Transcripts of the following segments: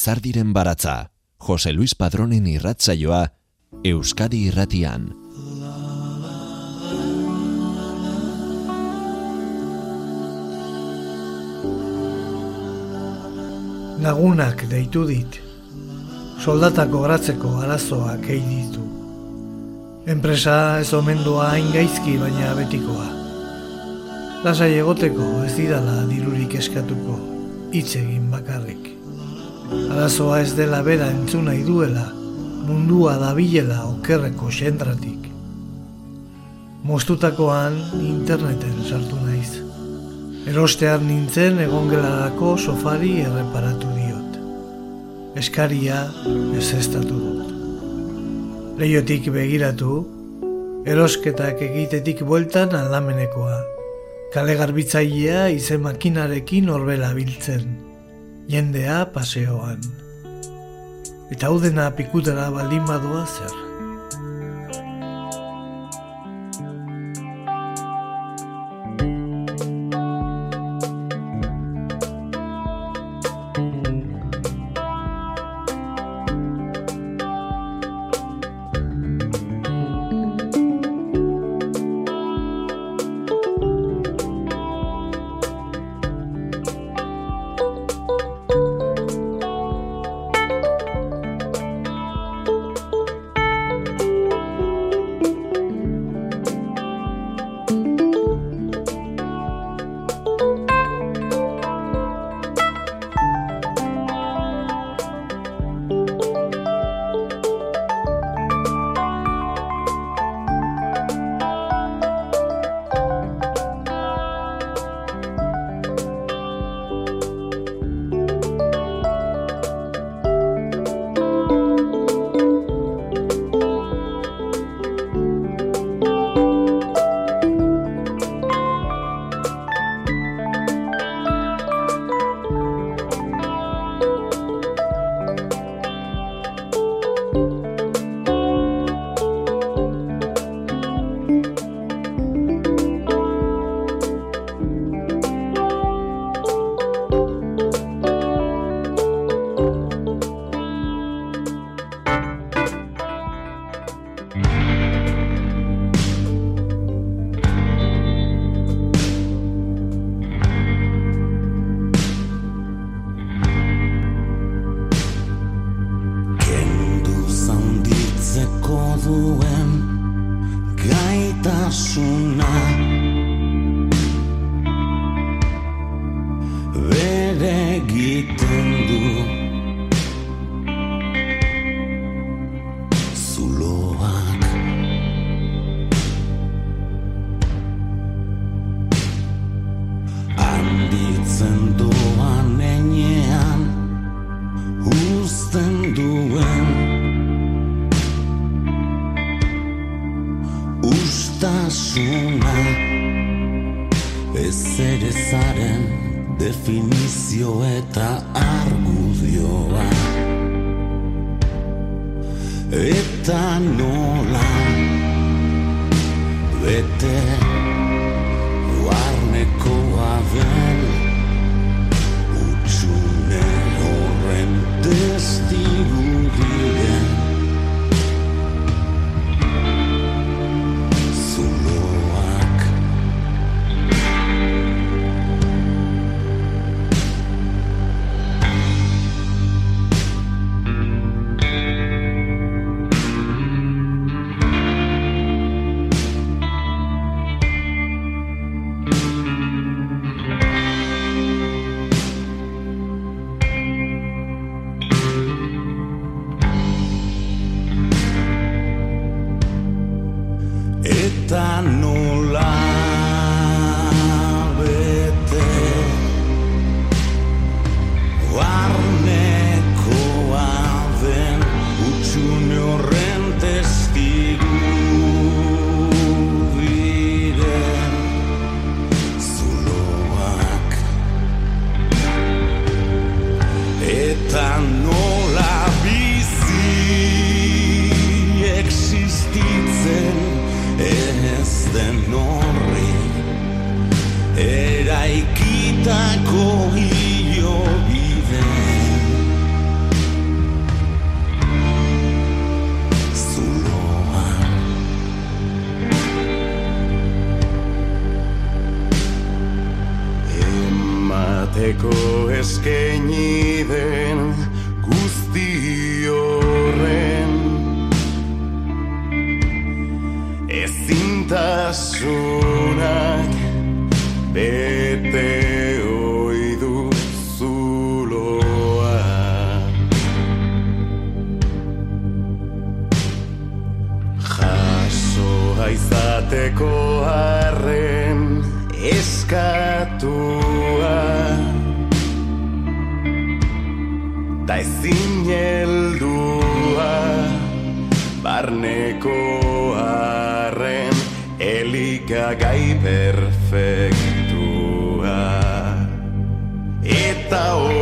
Lizardiren baratza, Jose Luis Padronen irratzaioa, Euskadi irratian. Lagunak deitu dit, soldatako gratzeko arazoak egin ditu. Enpresa ez omendua hain gaizki baina betikoa. Lasai egoteko ez didala dirurik eskatuko, hitz egin bakarrik. Arazoa ez dela bera entzun nahi duela, mundua dabilela okerreko xentratik. Mostutakoan interneten sartu naiz. Erostean nintzen egongelarako sofari erreparatu diot. Eskaria ez estatu dut. Leiotik begiratu, erosketak egitetik bueltan aldamenekoa. Kale garbitzailea izen makinarekin horbela biltzen jendea paseoan. Eta hau dena pikutara baldin badoa zer. ustasuna. Ez ere zaren definizio eta argudioa. Eta nola bete guarneko abel utxune horren destinu izateko eskaini den guzti horren. Ezintasunak bete izateko harren eskatu Ta ezin heldua Barneko arren Elika gai perfektua. Eta hori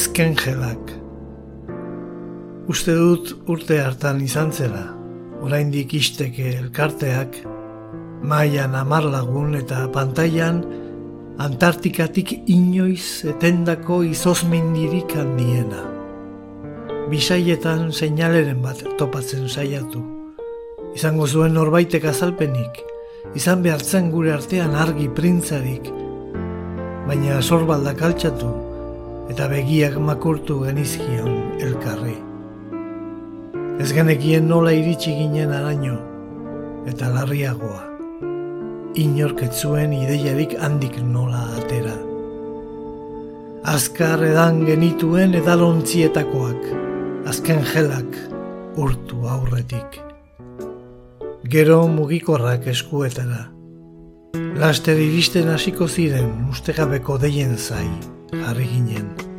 azken jelak. Uste dut urte hartan izan zela, oraindik isteke elkarteak, maian amar lagun eta pantailan Antartikatik inoiz etendako izozmendirik handiena. Bisaietan seinaleren bat topatzen saiatu. Izango zuen norbaitek azalpenik, izan behartzen gure artean argi printzarik, baina sorbaldak altxatu, eta begiak makurtu genizkion elkarri. Ez genekien nola iritsi ginen araño, eta larriagoa. Inorketzuen ideiarik handik nola atera. Azkar edan genituen edalontzietakoak, azken gelak urtu aurretik. Gero mugikorrak eskuetara. Laster iristen hasiko ziren ustegabeko deien zai jarri ginen.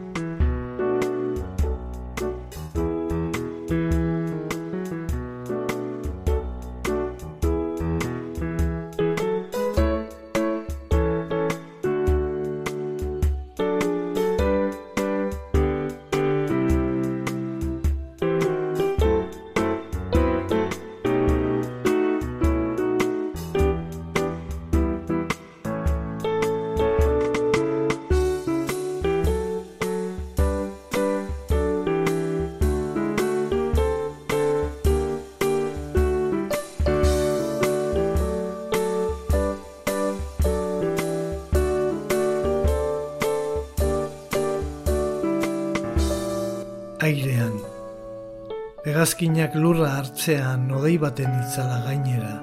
Hegazkinak lurra hartzean odei baten itzala gainera.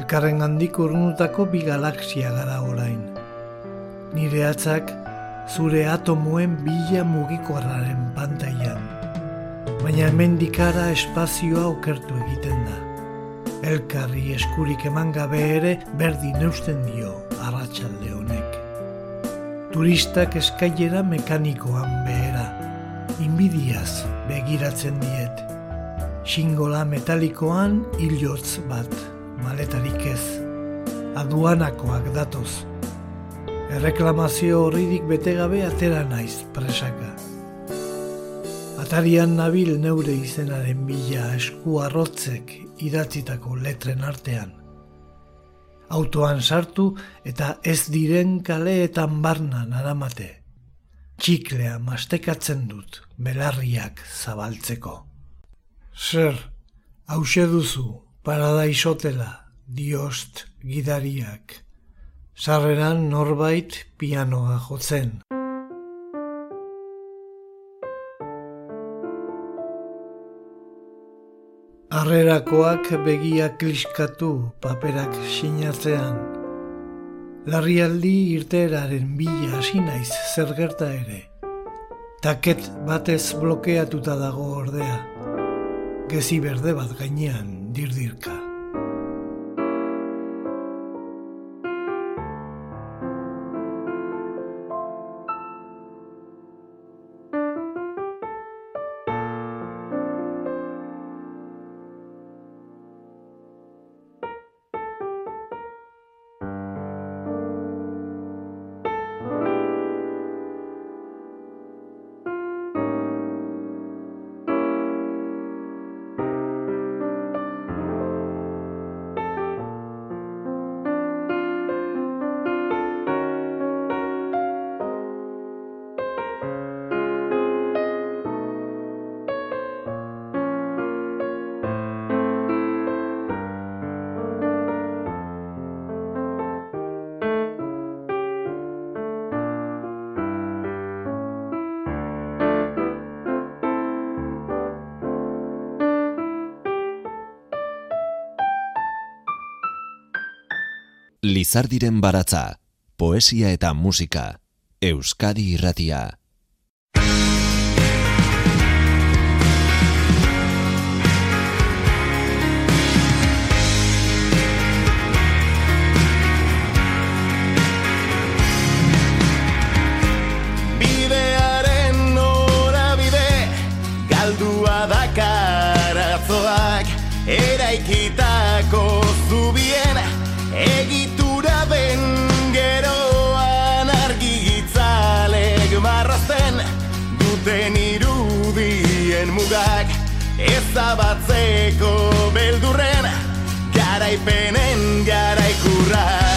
Elkarren handik urnutako bi galaxia gara orain. Nire atzak zure atomoen bila mugikorraren pantailan. Baina hemen dikara espazioa okertu egiten da. Elkarri eskurik eman gabe ere berdin eusten dio arratsalde honek. Turistak eskailera mekanikoan behera, inbidiaz begiratzen diet. Xingola metalikoan hilotz bat, maletarik ez. Aduanakoak datoz. Erreklamazio horridik betegabe atera naiz presaka. Atarian nabil neure izenaren bila esku arrotzek idatzitako letren artean. Autoan sartu eta ez diren kaleetan barna naramate. Txiklea mastekatzen dut belarriak zabaltzeko. Zer, hause duzu, paradaisotela, diost gidariak sarreran norbait pianoa jotzen. Arrerakoak begia kliskatu paperak sinatzean. Larrialdi irteeraren bila hasi naiz zer gerta ere. Taket batez blokeatuta dago ordea. Gezi berde bat gainean dirdirka. Lizardiren baratza, poesia eta musika, Euskadi irratia. Ezabatzeko beldurren garaipenen garaikurra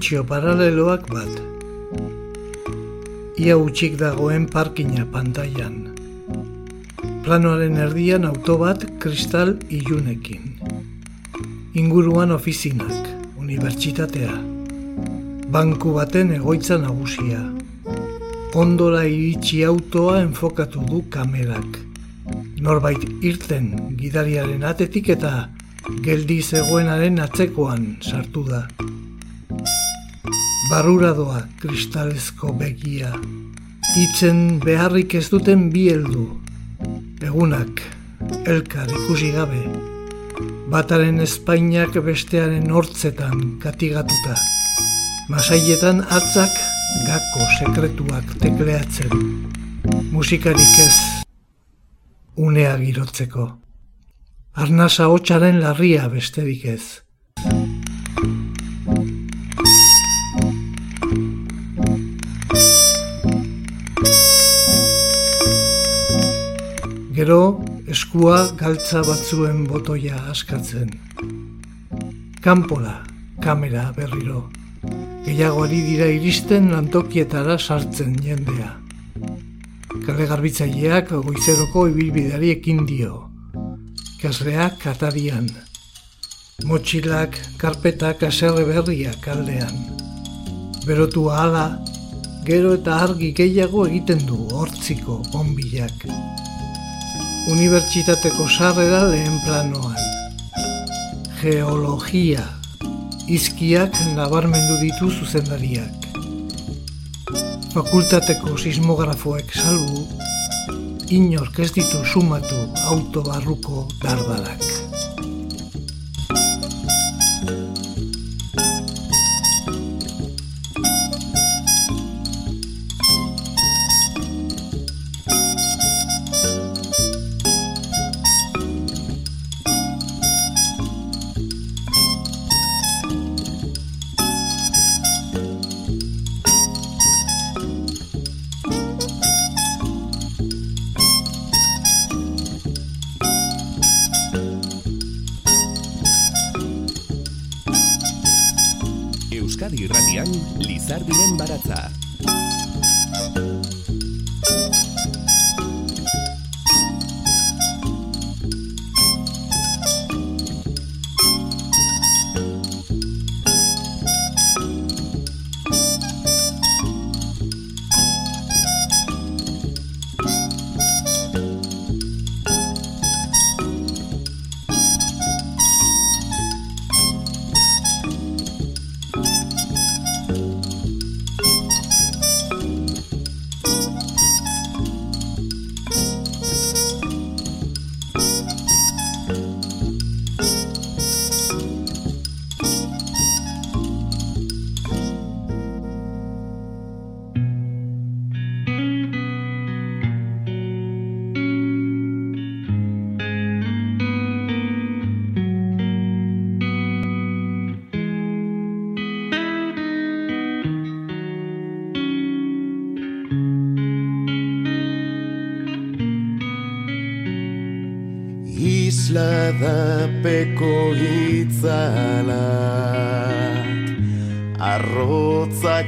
dimentsio paraleloak bat. Ia utxik dagoen parkina pantailan. Planoaren erdian auto bat kristal ilunekin. Inguruan ofizinak, unibertsitatea. Banku baten egoitza nagusia. Ondora iritsi autoa enfokatu du kamerak. Norbait irten gidariaren atetik eta geldi zegoenaren atzekoan sartu da barrura doa kristalezko begia. Itzen beharrik ez duten bi heldu. Egunak, elkar ikusi gabe. Bataren espainak bestearen hortzetan katigatuta. Masaietan atzak gako sekretuak tekleatzen. Musikarik ez unea girotzeko. Arnasa hotxaren larria besterik ez. Gero, eskua galtza batzuen botoia askatzen. Kanpora, kamera berriro. Gehiagoari dira iristen lantokietara sartzen jendea. Kale garbitzaileak goizeroko ibilbideari ekin dio. Kasreak katarian. Motxilak, karpetak aserre berriak aldean. Berotu ahala, gero eta argi gehiago egiten du hortziko bombilak unibertsitateko sarrera lehen planoan. Geologia, izkiak nabarmendu ditu zuzendariak. Fakultateko sismografoek salbu, inork ez ditu sumatu autobarruko dardarak.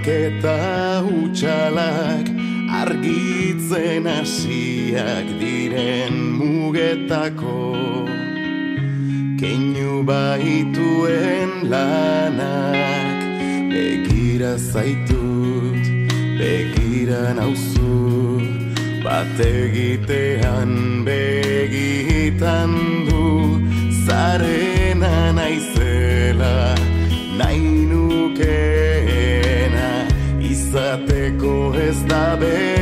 Eta utxalak Argitzen hasiak diren mugetako. Keinu baituen lanak Begira zaitut, begira nauzu. Bat egitean begitan izateko ez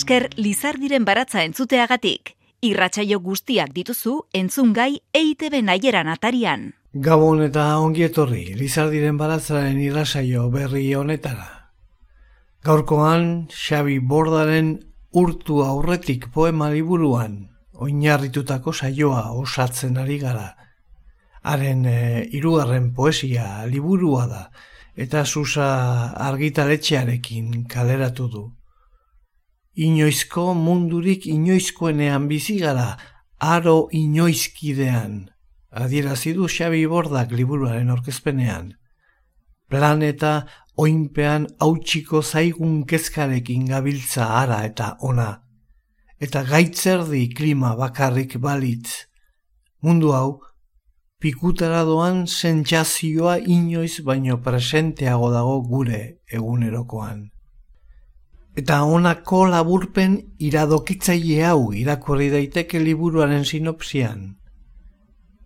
esker Lizardiren baratza entzuteagatik. Irratsaio guztiak dituzu entzungai EITB naieran atarian. Gabon eta ongi etorri Lizardiren baratzaren irrasaio berri honetara. Gaurkoan Xabi Bordaren urtu aurretik poema liburuan oinarritutako saioa osatzen ari gara. Haren e, irugarren poesia liburua da eta susa argitaletxearekin kaleratu du inoizko mundurik inoizkoenean bizi gara, aro inoizkidean, adierazi du Xabi Bordak liburuaren orkezpenean. Planeta oinpean hautsiko zaigun kezkarekin gabiltza ara eta ona. Eta gaitzerdi klima bakarrik balitz. Mundu hau, pikutara doan sentsazioa inoiz baino presenteago dago gure egunerokoan. Eta honako laburpen iradokitzaile hau irakurri daiteke liburuaren sinopsian.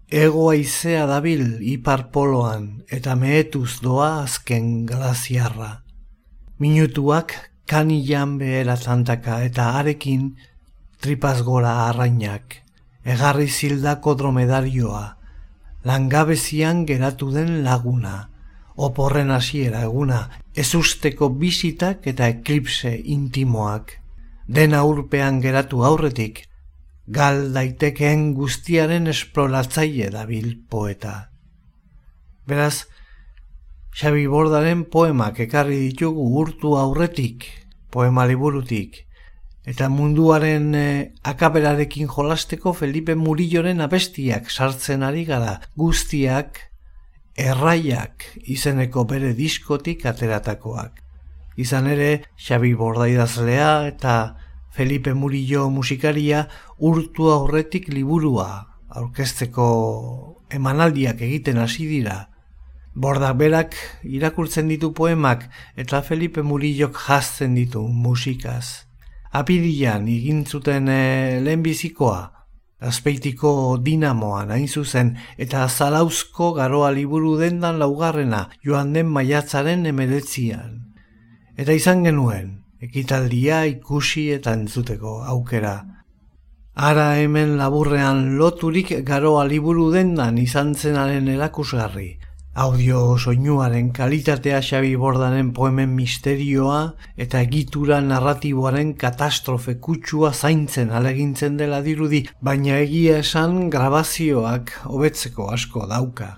Ego aizea dabil ipar poloan eta mehetuz doa azken glaziarra. Minutuak kanilan behera zantaka eta arekin tripaz gora arrainak. Egarri zildako dromedarioa, langabezian geratu den laguna oporren hasiera eguna, ezusteko bizitak eta eklipse intimoak, den aurpean geratu aurretik, gal daitekeen guztiaren esploratzaile dabil poeta. Beraz, Xabi Bordaren poemak ekarri ditugu urtu aurretik, poema liburutik, eta munduaren eh, akaberarekin jolasteko Felipe Murilloren abestiak sartzen ari gara guztiak erraiak izeneko bere diskotik ateratakoak. Izan ere, Xabi Bordaidazlea eta Felipe Murillo musikaria urtu aurretik liburua aurkezteko emanaldiak egiten hasi dira. Bordak berak irakurtzen ditu poemak eta Felipe Murillok jazten ditu musikaz. apirian egin zuten e, lehenbizikoa, azpeitiko dinamoan hain zuzen, eta zalauzko garoa liburu dendan laugarrena joan den maiatzaren emeretzian. Eta izan genuen, ekitaldia ikusi eta entzuteko aukera. Ara hemen laburrean loturik garoa liburu dendan izan zenaren erakusgarri, Audio soinuaren kalitatea Xabi Bordaren poemen misterioa eta egitura narratiboaren katastrofe kutsua zaintzen alegintzen dela dirudi, baina egia esan grabazioak hobetzeko asko dauka.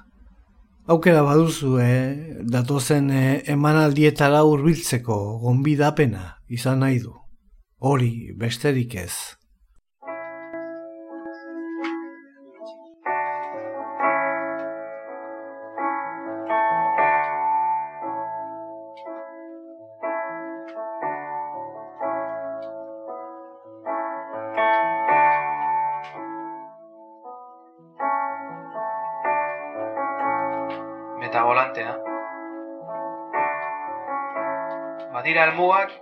Aukera baduzu, eh? datozen eh, emanaldietara hurbiltzeko gonbidapena izan nahi du. Hori besterik ez. Almugak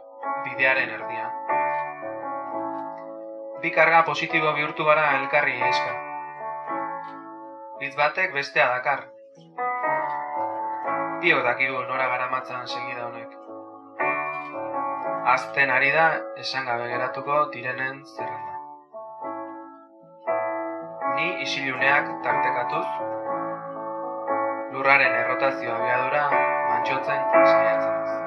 bidearen erdian. Bi karga positibo bihurtu gara elkarri eska. Hitz batek bestea dakar. Dio dakigu nora garamatzan segida honek. Azten ari da esan gabe geratuko direnen zerrenda. Ni isiluneak tartekatuz, lurraren errotazio abiadura mantxotzen saiatzen.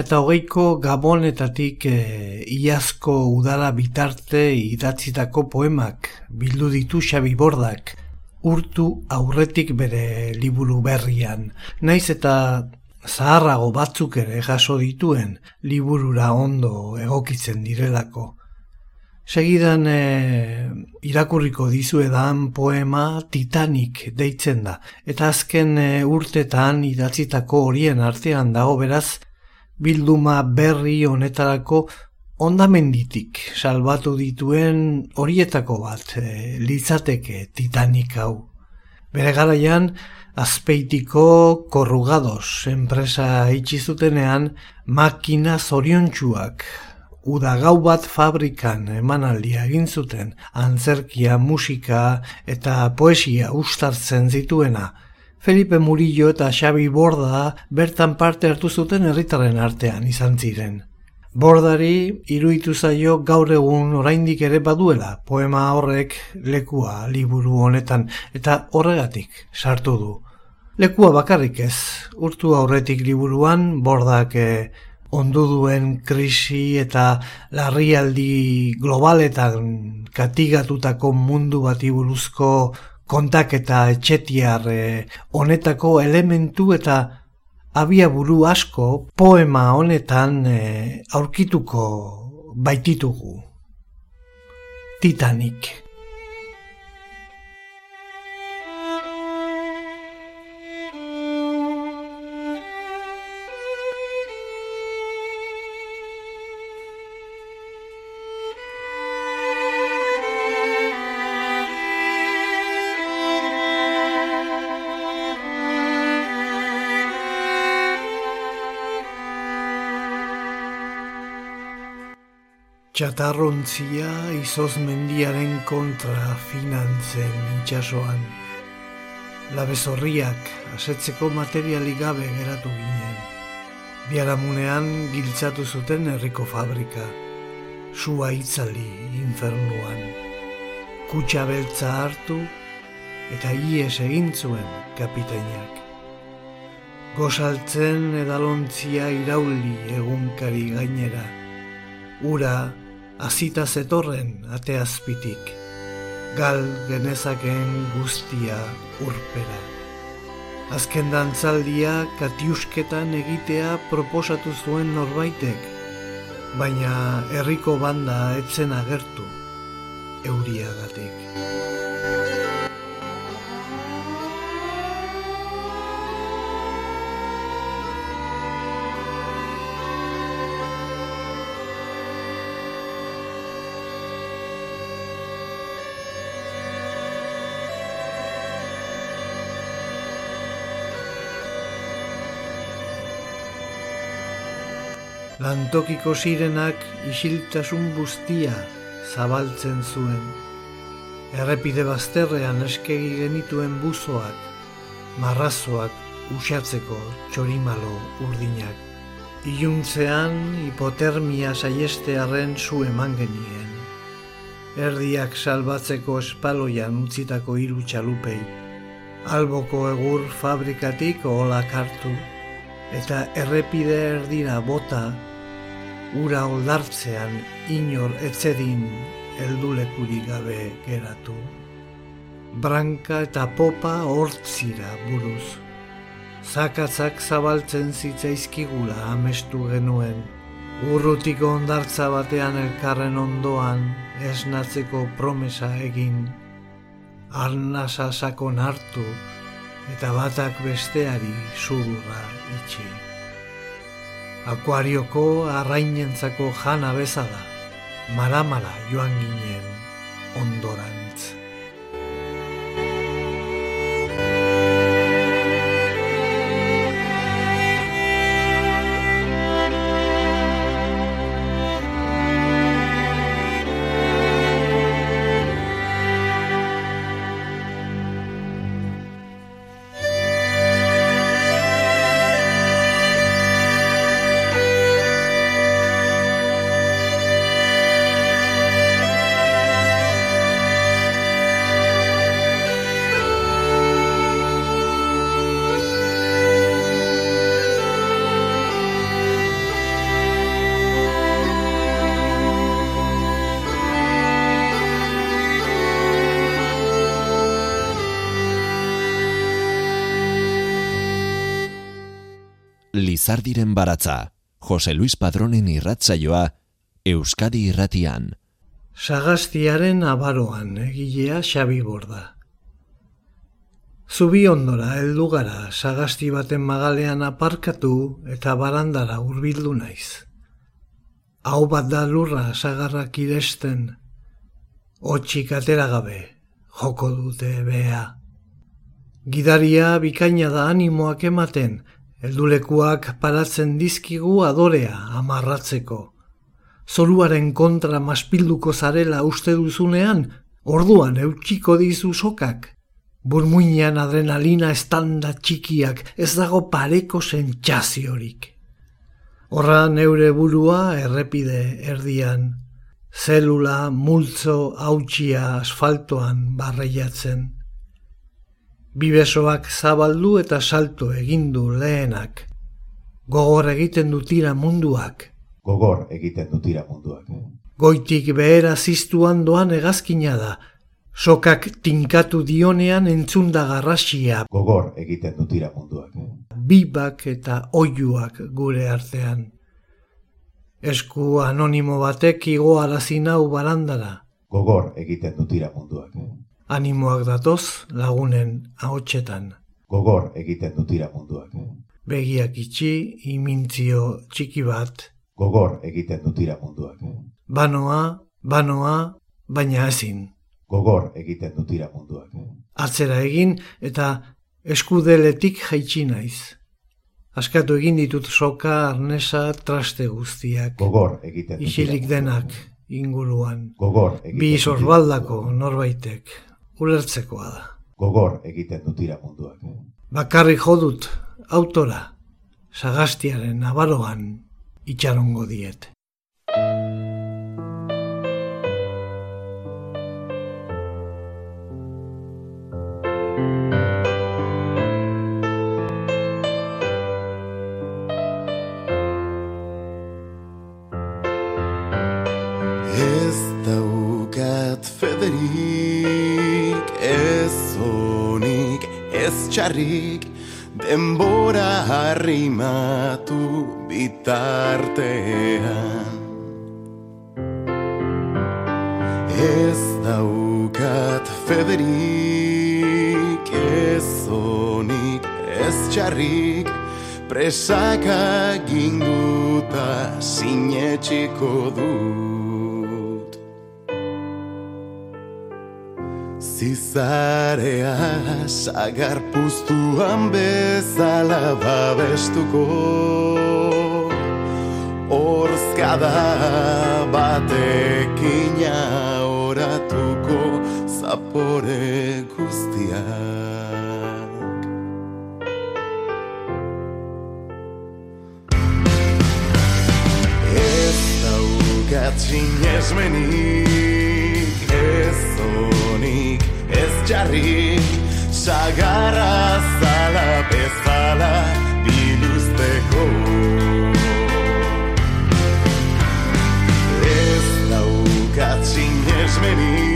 Eta hogeiko gabonetatik e, iazko udala bitarte idatzitako poemak bildu ditu Xabi Bordak urtu aurretik bere liburu berrian. Naiz eta zaharrago batzuk ere jaso dituen liburura ondo egokitzen direlako. Segidan e, irakurriko dizuedan poema Titanic deitzen da, eta azken e, urtetan idatzitako horien artean dago beraz bilduma berri honetarako ondamenditik salbatu dituen horietako bat e, litzateke Titanic hau. Bere garaian, azpeitiko korrugados enpresa itxizutenean makina zoriontsuak uda gau bat fabrikan emanaldia egin zuten antzerkia, musika eta poesia ustartzen zituena, Felipe Murillo eta Xabi Borda bertan parte hartu zuten herritarren artean izan ziren. Bordari iruditu zaio gaur egun oraindik ere baduela poema horrek lekua liburu honetan eta horregatik sartu du. Lekua bakarrik ez, urtu aurretik liburuan bordak eh, ondu duen krisi eta larrialdi globaletan katigatutako mundu bati buruzko kontak eta etxetiar eh, honetako elementu eta abia buru asko poema honetan eh, aurkituko baititugu. Titanic. Txatarrontzia izoz mendiaren kontra finantzen itxasoan. Labezorriak asetzeko materialik gabe geratu ginen. Biaramunean giltzatu zuten herriko fabrika. Sua itzali infernuan. Kutsa beltza hartu eta ies egin zuen kapitainak. Gozaltzen edalontzia irauli egunkari gainera. Ura azita zetorren ateazpitik. Gal genezakeen guztia urpera. Azken dantzaldia katiusketan egitea proposatu zuen norbaitek, baina herriko banda etzen agertu euriagatik. Lantokiko sirenak isiltasun guztia zabaltzen zuen. Errepide bazterrean eskegi genituen buzoak, marrazoak usatzeko txorimalo urdinak. Iluntzean hipotermia saiestearen zu eman genien. Erdiak salbatzeko espaloian utzitako hiru txalupei. Alboko egur fabrikatik oholak hartu, eta errepide erdira bota ura oldartzean inor etzedin eldulekuri gabe geratu. Branka eta popa hortzira buruz. Zakatzak zabaltzen zitzaizkigula amestu genuen. Urrutiko ondartza batean elkarren ondoan esnatzeko promesa egin. Arnasa sakon hartu eta batak besteari zurra itxi akuarioko arrainentzako jana bezala, maramara joan ginen ondorantz. Lizardiren baratza, Jose Luis Padronen irratzaioa, Euskadi irratian. Sagastiaren abaroan egilea Xabi Borda. Zubi ondora heldu gara sagasti baten magalean aparkatu eta barandara hurbildu naiz. Hau bat da lurra sagarrak iresten, otxik atera gabe, joko dute bea. Gidaria bikaina da animoak ematen, Eldulekuak paratzen dizkigu adorea amarratzeko. Zoruaren kontra maspilduko zarela uste duzunean, orduan eutxiko dizu sokak. Burmuinean adrenalina estanda txikiak ez dago pareko sentsaziorik. Horra neure burua errepide erdian, zelula multzo hautsia asfaltoan barreiatzen. Bibesoak zabaldu eta salto egin du lehenak. Gogor egiten du tira munduak. Gogor egiten du tira munduak. Goitik behera ziztuan doan egazkina da. Sokak tinkatu dionean entzunda garrasia. Gogor egiten du tira munduak. Bibak eta oiuak gure artean. Esku anonimo batek igoarazi nau barandara. Gogor egiten du tira munduak animoak datoz lagunen ahotsetan. Gogor egiten dutira munduak. Begiak itxi, imintzio txiki bat. Gogor egiten dutira munduak. Banoa, banoa, baina ezin. Gogor egiten dutira munduak. Atzera egin eta eskudeletik jaitsi naiz. Askatu egin ditut soka, arnesa, traste guztiak. Gogor egiten dutira Isilik denak, inguruan. Gogor egiten Bi sorbaldako norbaitek ulertzekoa da. Gogor egiten du tira munduak. Bakarrik jodut autora sagastiaren nabaroan itxarongo diet. Ez txarrik, denbora harrimatu bitartean. Ez daukat federik, ez onik, ez txarrik, presaka ginduta sinetxiko dut. Zizarea sagar puztuan bezala babestuko. Horzkada batekina oratuko zapore guztiak. Ez daukat sinesmenik ez jarrik Sagarra zala bezala biluzteko. Ez daukat sinesmenik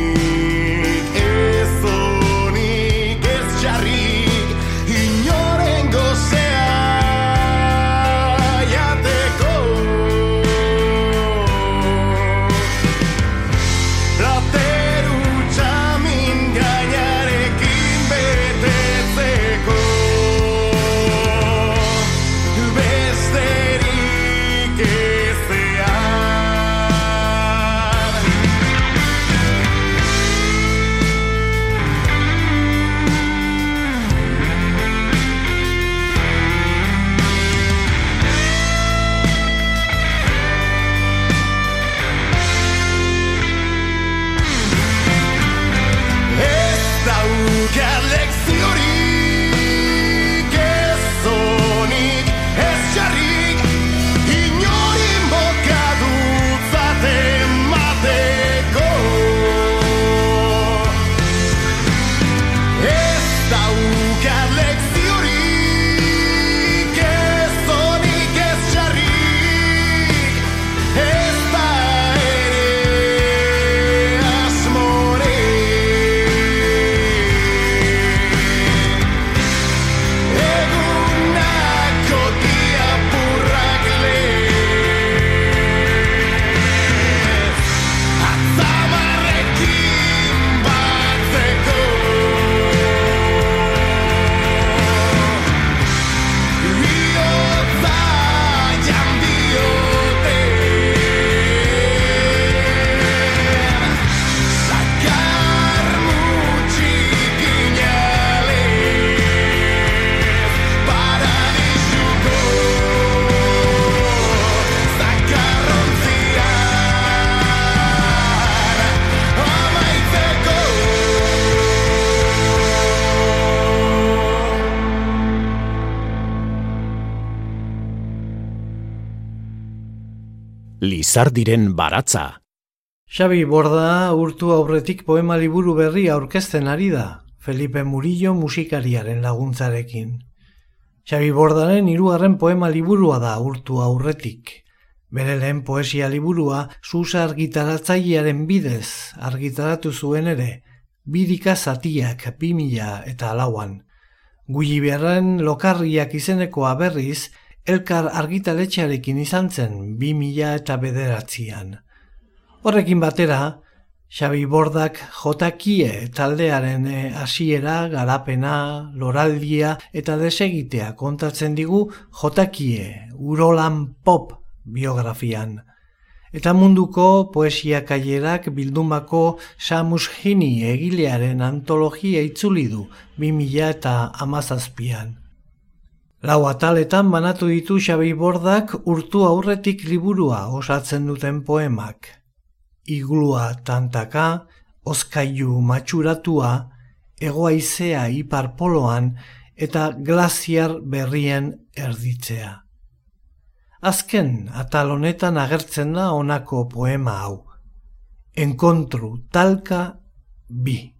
daukat Lizardiren baratza. Xabi Borda urtu aurretik poema liburu berri aurkezten ari da, Felipe Murillo musikariaren laguntzarekin. Xabi Bordaren hirugarren poema liburua da urtu aurretik. Bere lehen poesia liburua Susa argitaratzailearen bidez argitaratu zuen ere, birika zatiak bi mila eta lauan. Guiliberren lokarriak izenekoa berriz, elkar argitaletxearekin izan zen bi mila eta bederatzian. Horrekin batera, Xabi Bordak jotakie taldearen eh, hasiera, garapena, loraldia eta desegitea kontatzen digu jotakie, urolan pop biografian. Eta munduko poesia kailerak bildumako Samus Hini egilearen antologia itzuli du 2000 eta amazazpian. Lau ataletan banatu ditu Xabi Bordak urtu aurretik liburua osatzen duten poemak. iglua tantaka, oskailu matxuratua, egoaizea iparpoloan eta glaziar berrien erditzea. Azken atal honetan agertzen da honako poema hau. Enkontru talka bi.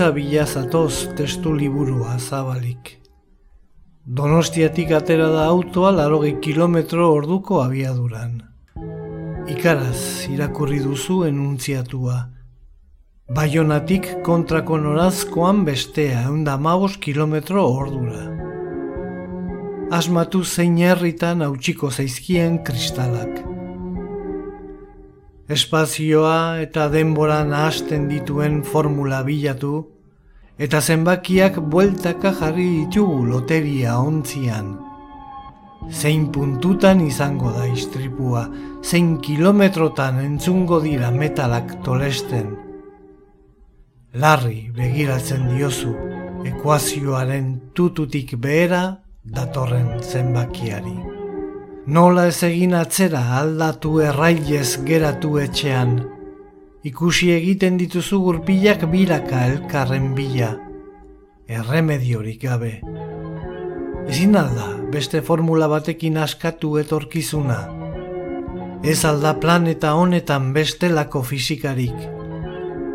Laguntza bila zatoz testu liburua zabalik. Donostiatik atera da autoa larogei kilometro orduko abiaduran. Ikaraz irakurri duzu enuntziatua. Baionatik kontrako norazkoan bestea, eunda magos kilometro ordura. Asmatu zein herritan hautsiko zaizkien kristalak. Espazioa eta denbora nahasten dituen formula bilatu, eta zenbakiak bueltaka jarri ditugu loteria ontzian. Zein puntutan izango da istripua, zein kilometrotan entzungo dira metalak tolesten. Larri begiratzen diozu, ekuazioaren tututik behera datorren zenbakiari. Nola ez egin atzera aldatu errailez geratu etxean. Ikusi egiten dituzu gurpilak bilaka elkarren bila. Erremediorik gabe. Ezin alda beste formula batekin askatu etorkizuna. Ez alda planeta honetan bestelako fisikarik.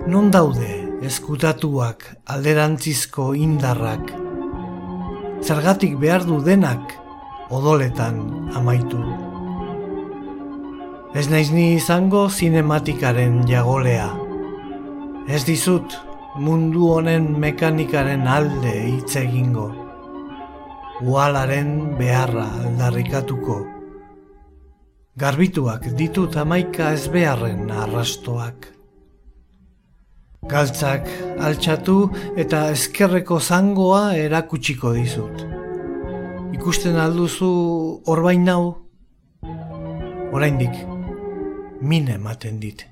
Non daude eskutatuak alderantzizko indarrak. Zergatik behar du denak odoletan amaitu. Ez naiz ni izango zinematikaren jagolea. Ez dizut mundu honen mekanikaren alde hitz egingo. Ualaren beharra aldarrikatuko. Garbituak ditut amaika ez beharren arrastoak. Galtzak altxatu eta ezkerreko zangoa erakutsiko dizut. Ikusten alduzu orbain nau? Oraindik min ematen dit.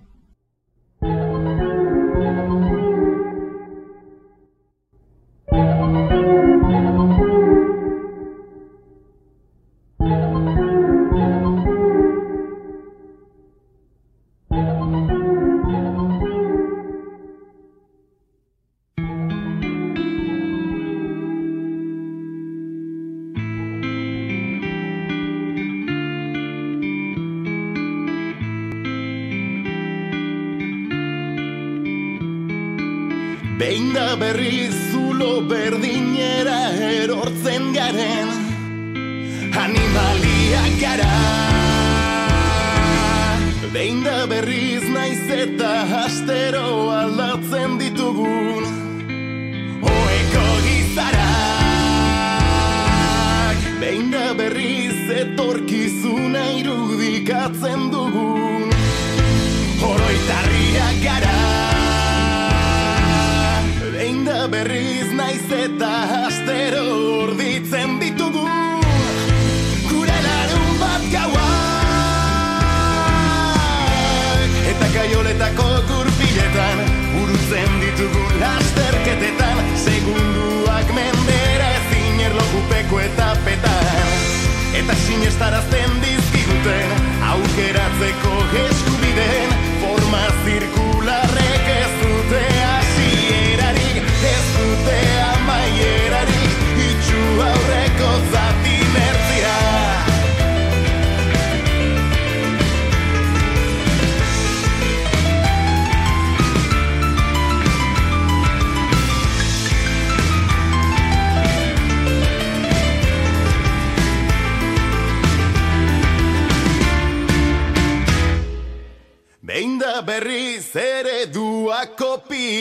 Eta kaioletako gurpiletan Urutzen ditugu lasterketetan Segunduak mendera ezin erlojupeko etapetan. Eta sinestarazten dizkigu ziguten aukeratzeko eskubideen forma zirkularrek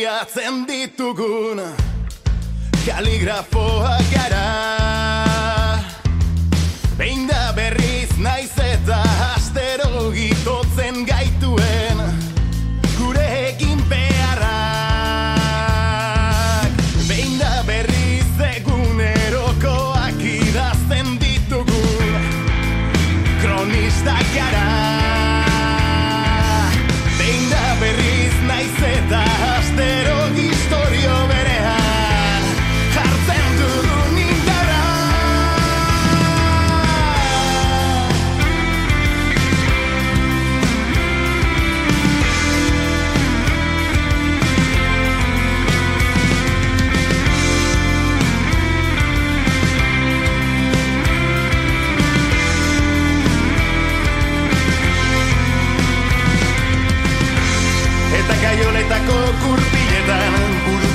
kopiatzen ditugun Kaligrafoak gara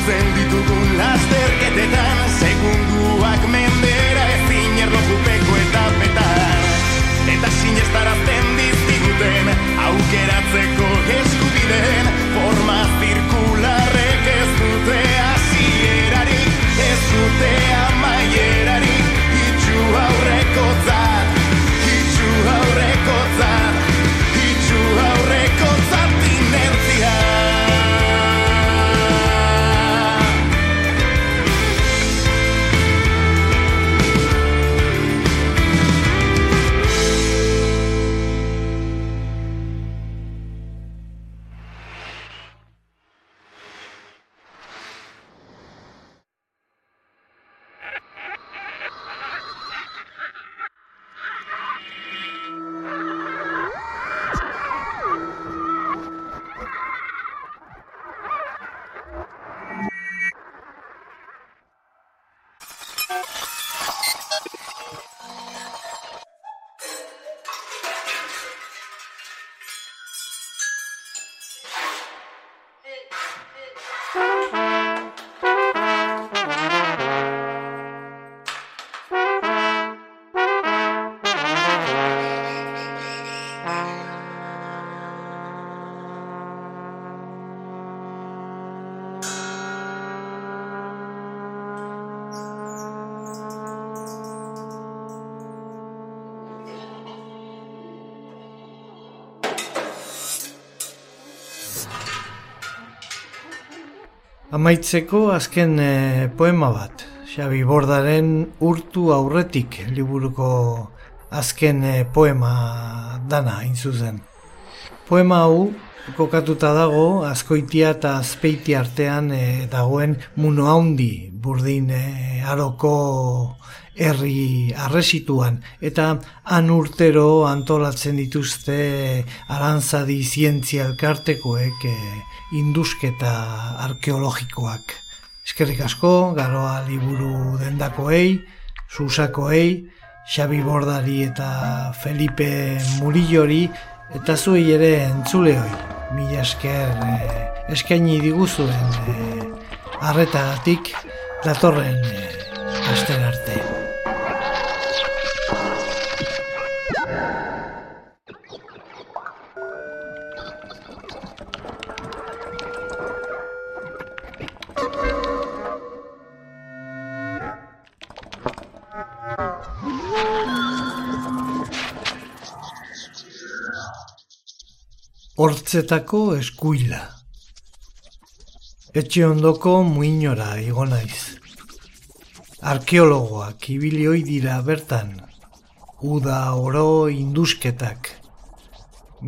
Burutzen ditugun lasterketetan Amaitzeko azken eh, poema bat, Xabi Bordaren urtu aurretik liburuko azken eh, poema dana hain zuzen. Poema hau kokatuta dago azkoitia eta azpeiti artean eh, dagoen muno haundi burdin eh, aroko herri arresituan eta han urtero antolatzen dituzte arantzadi zientzia elkartekoek eh, indusketa arkeologikoak. Eskerrik asko, garoa liburu dendakoei, susakoei, Xabi Bordari eta Felipe Murillori eta zuei ere entzuleoi. Mila esker eh, eskaini diguzuen eh, arretagatik datorren eh, aster arte. Hortzetako eskuila. Etxe ondoko muinora igo naiz. Arkeologoak ibili ohi dira bertan. Uda oro indusketak.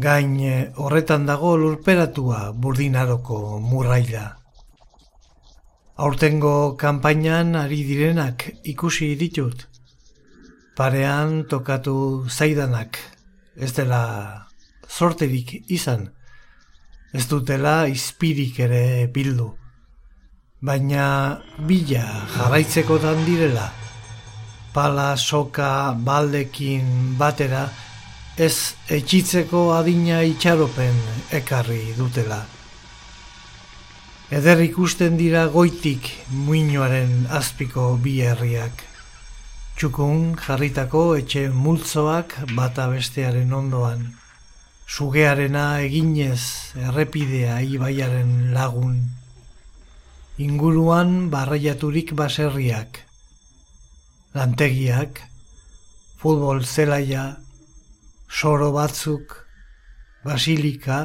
Gain horretan dago lurperatua burdinaroko murraila. Aurtengo kanpainan ari direnak ikusi ditut. Parean tokatu zaidanak ez dela sorterik izan, ez dutela izpirik ere bildu, baina bila jarraitzeko dan direla, pala, soka, baldekin batera, ez etxitzeko adina itxaropen ekarri dutela. Eder ikusten dira goitik muinoaren azpiko bi herriak. Txukun jarritako etxe multzoak bata bestearen ondoan. Sugearena eginez errepidea ibaiaren lagun. Inguruan barraiaturik baserriak. Lantegiak, futbol zelaia, soro batzuk, basilika,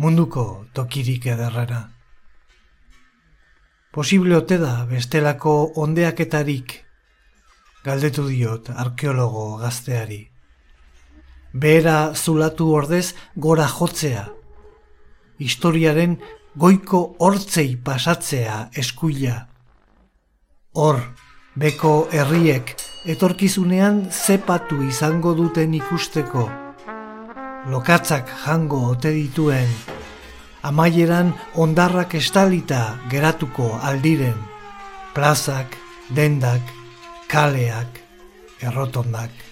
munduko tokirik ederrena. Posible ote da bestelako ondeaketarik galdetu diot arkeologo gazteari. Behera zulatu ordez gora jotzea. Historiaren goiko hortzei pasatzea eskuila. Hor, beko herriek etorkizunean zepatu izango duten ikusteko lokatzak jango ote dituen, amaieran ondarrak estalita geratuko aldiren, plazak, dendak, kaleak, errotondak.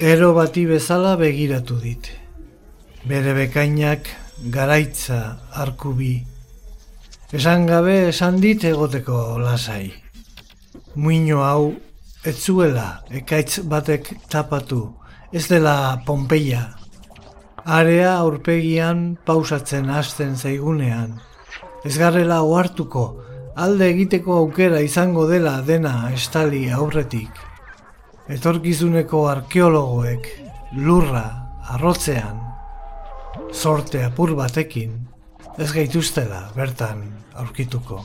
Ero bati bezala begiratu dit. Bere bekainak garaitza arkubi. Esan gabe esan dit egoteko lasai. Muino hau, etzuela ekaitz batek tapatu ez dela Pompeia. Area aurpegian pausatzen hasten zaigunean. Ez garrela ohartuko, alde egiteko aukera izango dela dena estali aurretik. Etorkizuneko arkeologoek lurra arrotzean, sorte apur batekin, ez gaituztela bertan aurkituko.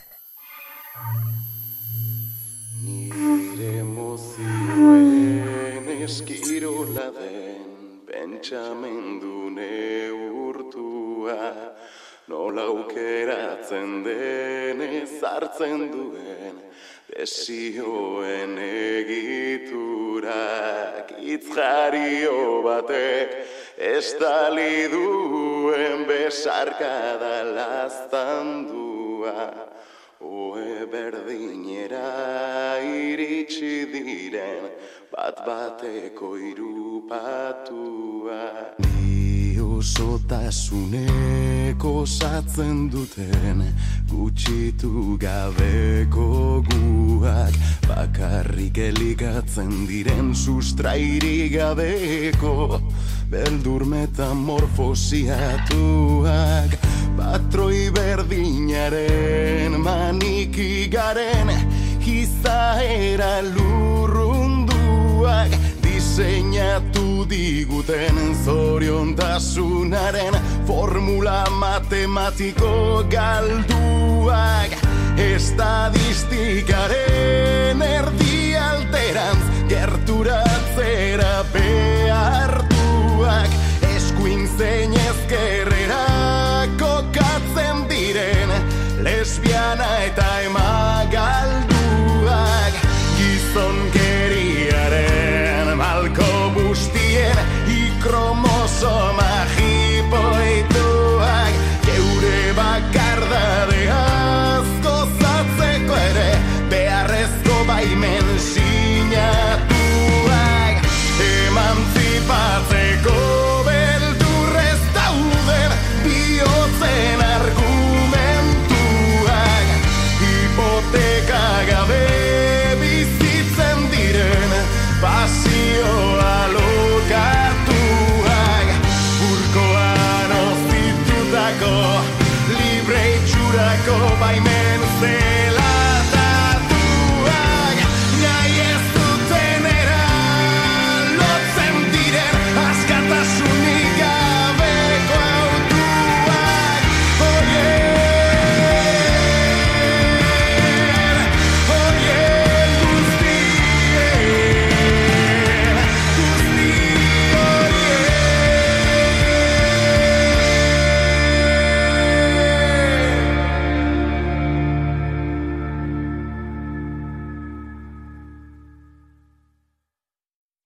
besarkada laztandua Oe berdinera iritsi diren bat bateko irupatua osotasuneko satzen duten gutxitu gabeko guak Bakarrik elikatzen diren sustrairi gabeko beldur metamorfosiatuak patroi berdinaren maniki garen izaera lurrunduak diseinatu diguten zoriontasunaren formula matematiko galduak. Estadistikaren erdi alterantz gerturatzera behartu eskuin zein ezkerrera kokatzen diren lesbiana eta